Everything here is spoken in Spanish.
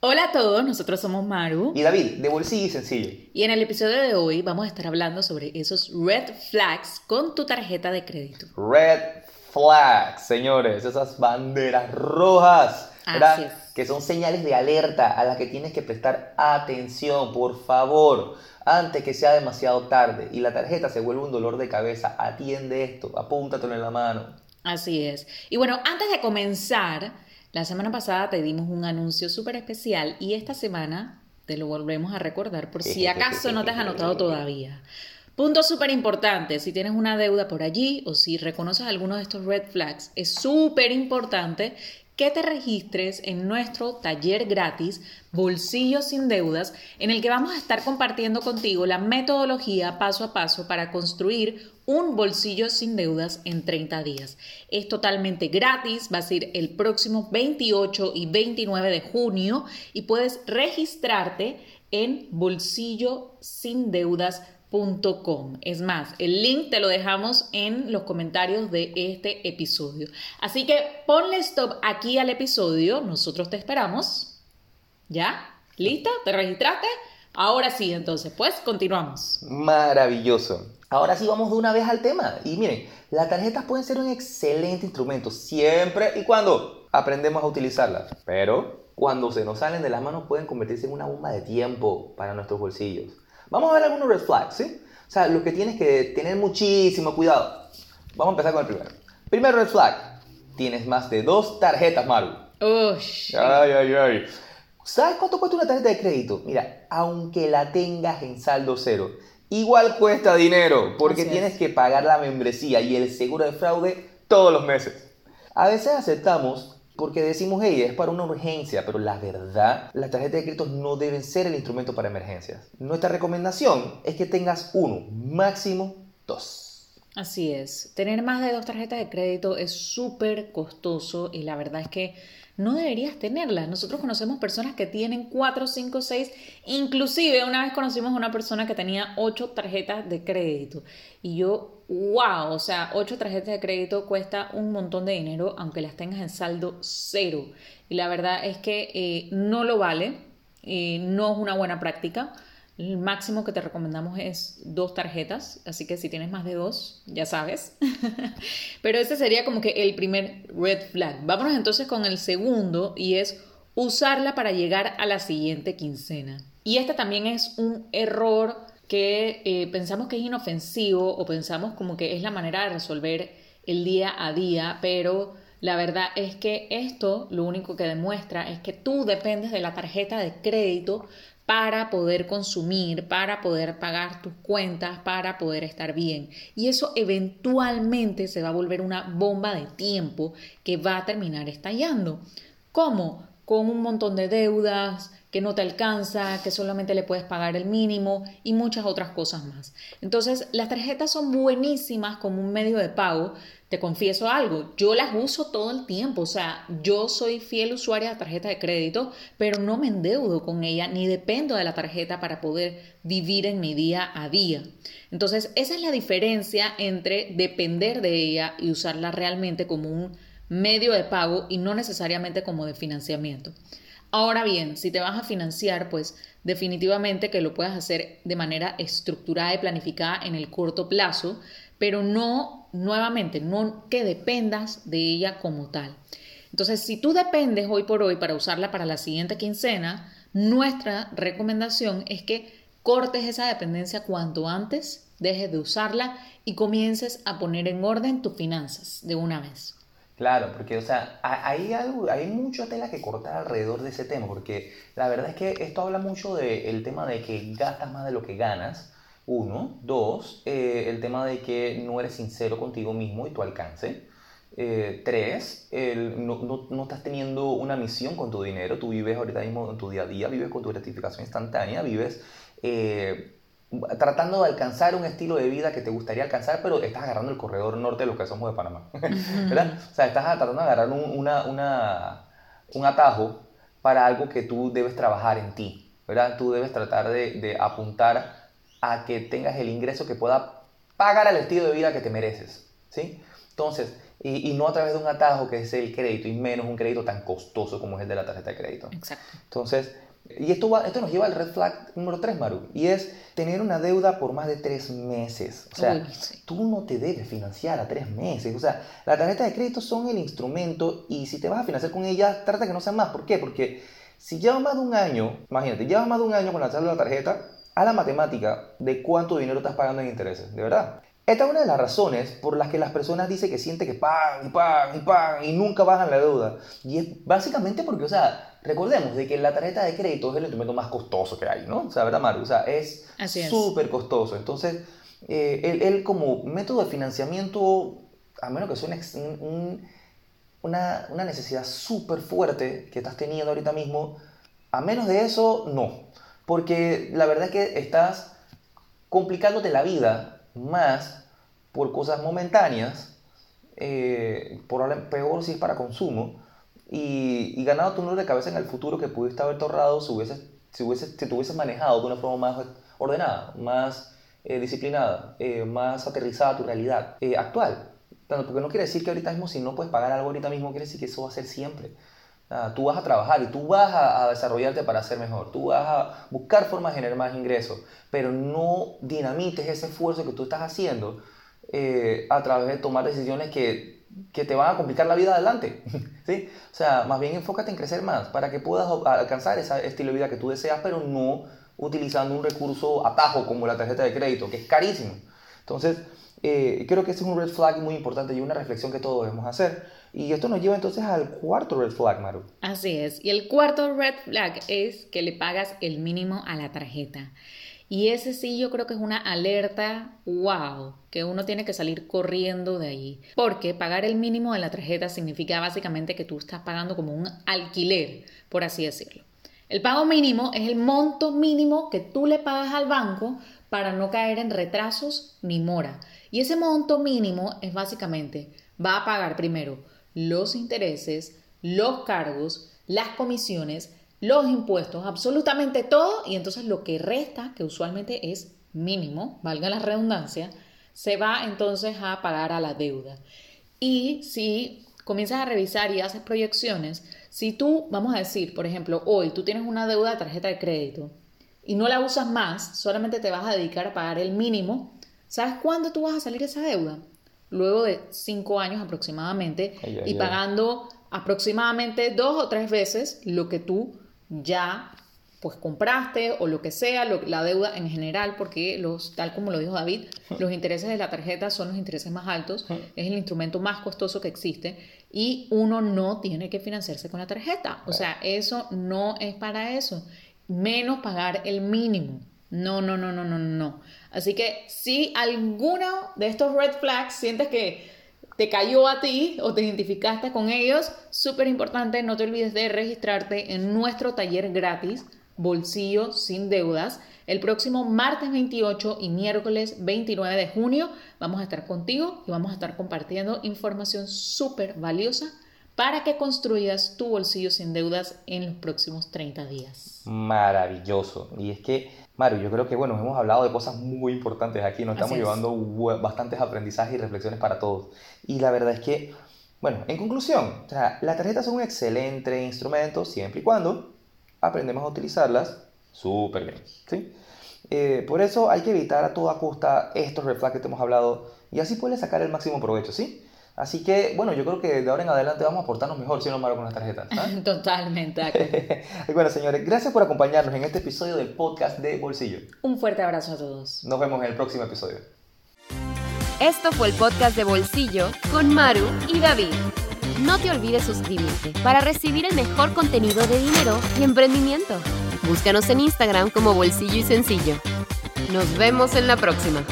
Hola a todos, nosotros somos Maru. Y David, de bolsillo y sencillo. Y en el episodio de hoy vamos a estar hablando sobre esos red flags con tu tarjeta de crédito. Red flags, señores, esas banderas rojas, Así es. que son señales de alerta a las que tienes que prestar atención, por favor, antes que sea demasiado tarde y la tarjeta se vuelva un dolor de cabeza. Atiende esto, apúntatelo en la mano. Así es. Y bueno, antes de comenzar, la semana pasada te dimos un anuncio súper especial y esta semana te lo volvemos a recordar por si acaso no te has anotado todavía. Punto súper importante, si tienes una deuda por allí o si reconoces alguno de estos red flags, es súper importante que te registres en nuestro taller gratis Bolsillos sin Deudas, en el que vamos a estar compartiendo contigo la metodología paso a paso para construir un bolsillo sin deudas en 30 días. Es totalmente gratis, va a ser el próximo 28 y 29 de junio y puedes registrarte en bolsillosindeudas.com. Es más, el link te lo dejamos en los comentarios de este episodio. Así que ponle stop aquí al episodio, nosotros te esperamos. ¿Ya? ¿Lista? ¿Te registraste? Ahora sí, entonces, pues continuamos. Maravilloso. Ahora sí vamos de una vez al tema. Y miren, las tarjetas pueden ser un excelente instrumento siempre y cuando aprendemos a utilizarlas. Pero cuando se nos salen de las manos pueden convertirse en una bomba de tiempo para nuestros bolsillos. Vamos a ver algunos red flags, ¿sí? O sea, lo que tienes que tener muchísimo cuidado. Vamos a empezar con el primero. Primer red flag. Tienes más de dos tarjetas, Maru. Ush. Ay, ay, ay. ¿Sabes cuánto cuesta una tarjeta de crédito? Mira, aunque la tengas en saldo cero, igual cuesta dinero porque Así es. tienes que pagar la membresía y el seguro de fraude todos los meses. A veces aceptamos porque decimos, hey, es para una urgencia, pero la verdad, las tarjetas de crédito no deben ser el instrumento para emergencias. Nuestra recomendación es que tengas uno, máximo dos. Así es, tener más de dos tarjetas de crédito es súper costoso y la verdad es que no deberías tenerlas. Nosotros conocemos personas que tienen cuatro, cinco, seis, inclusive una vez conocimos a una persona que tenía ocho tarjetas de crédito y yo, wow, o sea, ocho tarjetas de crédito cuesta un montón de dinero aunque las tengas en saldo cero y la verdad es que eh, no lo vale, eh, no es una buena práctica. El máximo que te recomendamos es dos tarjetas, así que si tienes más de dos, ya sabes. Pero ese sería como que el primer red flag. Vámonos entonces con el segundo y es usarla para llegar a la siguiente quincena. Y este también es un error que eh, pensamos que es inofensivo o pensamos como que es la manera de resolver el día a día, pero la verdad es que esto lo único que demuestra es que tú dependes de la tarjeta de crédito para poder consumir, para poder pagar tus cuentas, para poder estar bien. Y eso eventualmente se va a volver una bomba de tiempo que va a terminar estallando. ¿Cómo? Con un montón de deudas, que no te alcanza, que solamente le puedes pagar el mínimo y muchas otras cosas más. Entonces, las tarjetas son buenísimas como un medio de pago. Te confieso algo, yo las uso todo el tiempo, o sea, yo soy fiel usuaria de tarjeta de crédito, pero no me endeudo con ella ni dependo de la tarjeta para poder vivir en mi día a día. Entonces, esa es la diferencia entre depender de ella y usarla realmente como un medio de pago y no necesariamente como de financiamiento. Ahora bien, si te vas a financiar, pues definitivamente que lo puedas hacer de manera estructurada y planificada en el corto plazo, pero no nuevamente, no que dependas de ella como tal. Entonces, si tú dependes hoy por hoy para usarla para la siguiente quincena, nuestra recomendación es que cortes esa dependencia cuanto antes, dejes de usarla y comiences a poner en orden tus finanzas de una vez. Claro, porque, o sea, ha- hay, hay mucha tela que cortar alrededor de ese tema, porque la verdad es que esto habla mucho del tema de que gastas más de lo que ganas, uno. Dos, eh, el tema de que no eres sincero contigo mismo y tu alcance. Eh, tres, el- no, no- no estás teniendo una misión con tu dinero, tú vives ahorita mismo en tu día a día, vives con tu gratificación instantánea, vives eh, tratando de alcanzar un estilo de vida que te gustaría alcanzar, pero estás agarrando el corredor norte de los que somos de Panamá. ¿Verdad? O sea, estás tratando de agarrar un, una, una, un atajo para algo que tú debes trabajar en ti. ¿verdad? Tú debes tratar de, de apuntar a que tengas el ingreso que pueda pagar el estilo de vida que te mereces. ¿sí? Entonces, y, y, no a través de un atajo que es el crédito, y menos un crédito tan costoso como es el de la tarjeta de crédito. Exacto. Entonces, y esto, va, esto nos lleva al red flag número 3, Maru, y es tener una deuda por más de tres meses. O sea, Uy, sí. tú no te debes financiar a tres meses. O sea, la tarjeta de crédito son el instrumento y si te vas a financiar con ella, trata que no sea más. ¿Por qué? Porque si llevas más de un año, imagínate, llevas más de un año con la la tarjeta, a la matemática de cuánto dinero estás pagando en intereses, de verdad. Esta es una de las razones por las que las personas dicen que sienten que pagan y pagan y pagan y nunca bajan la deuda. Y es básicamente porque, o sea, recordemos de que la tarjeta de crédito es el instrumento más costoso que hay, ¿no? O sea, ¿verdad, Maru? O sea, es súper costoso. Entonces, eh, él, él como método de financiamiento, a menos que sea un- una, una necesidad súper fuerte que estás teniendo ahorita mismo, a menos de eso, no. Porque la verdad es que estás complicándote la vida más por cosas momentáneas, eh, probable- peor si es para consumo, y, y ganado tu número de cabeza en el futuro que pudiste haberte ahorrado si, hubieses, si, hubieses, si te hubieses manejado de una forma más ordenada, más eh, disciplinada, eh, más aterrizada a tu realidad eh, actual. Porque no quiere decir que ahorita mismo, si no puedes pagar algo ahorita mismo, quiere decir que eso va a ser siempre. Tú vas a trabajar y tú vas a, desarrollarte para ser mejor. Tú vas a buscar formas de generar más ingresos, pero no dinamites ese esfuerzo que tú estás haciendo eh, a través de tomar decisiones que, que te van a complicar la vida adelante. ¿sí? O sea, más bien enfócate en crecer más para que puedas alcanzar ese estilo de vida que tú deseas, pero no utilizando un recurso atajo como la tarjeta de crédito, que es carísimo. Entonces, eh, creo que ese es un red flag muy importante y una reflexión que todos debemos hacer. Y esto nos lleva entonces al cuarto red flag, Maru. Así es. Y el cuarto red flag es que le pagas el mínimo a la tarjeta. Y ese sí yo creo que es una alerta, wow, que uno tiene que salir corriendo de ahí. Porque pagar el mínimo de la tarjeta significa básicamente que tú estás pagando como un alquiler, por así decirlo. El pago mínimo es el monto mínimo que tú le pagas al banco para no caer en retrasos ni mora. Y ese monto mínimo es básicamente, va a pagar primero los intereses, los cargos, las comisiones, los impuestos, absolutamente todo, y entonces lo que resta, que usualmente es mínimo, valga la redundancia, se va entonces a pagar a la deuda. Y si comienzas a revisar y haces proyecciones, si tú, vamos a decir, por ejemplo, hoy tú tienes una deuda de tarjeta de crédito y no la usas más, solamente te vas a dedicar a pagar el mínimo, ¿sabes cuándo tú vas a salir de esa deuda? Luego de cinco años aproximadamente Ay, ay, y ay. pagando aproximadamente dos o tres veces lo que tú ya pues compraste o lo que sea, lo- la deuda en general, porque los, tal como lo dijo David, los intereses de la tarjeta son los intereses más altos, es el instrumento más costoso que existe y uno no tiene que financiarse con la tarjeta. O sea, eso no es para eso, menos pagar el mínimo. No, no, no, no, no, no. Así que si alguno de estos red flags sientes que te cayó a ti o te identificaste con ellos, súper importante, no te olvides de registrarte en nuestro taller gratis, Bolsillo sin deudas. El próximo martes 28 y miércoles 29 de junio vamos a estar contigo y vamos a estar compartiendo información súper valiosa para que construyas tu bolsillo sin deudas en los próximos 30 días. Maravilloso. Y es que, Mario, yo creo que, bueno, hemos hablado de cosas muy importantes aquí, nos estamos es. llevando bastantes aprendizajes y reflexiones para todos. Y la verdad es que, bueno, en conclusión, o sea, las tarjetas son un excelente instrumento siempre y cuando aprendemos a utilizarlas súper bien, ¿sí? Eh, por eso hay que evitar a toda costa estos red flags que te hemos hablado y así puedes sacar el máximo provecho, ¿sí? Así que, bueno, yo creo que de ahora en adelante vamos a portarnos mejor, si no, Mario, con las tarjetas. ¿ah? Totalmente. de acuerdo. Y bueno, señores, gracias por acompañarnos en este episodio del podcast de Bolsillo. Un fuerte abrazo a todos. Nos vemos en el próximo episodio. Esto fue el podcast de Bolsillo con Maru y David. No te olvides suscribirte para recibir el mejor contenido de dinero y emprendimiento. Búscanos en Instagram como Bolsillo y Sencillo. Nos vemos en la próxima.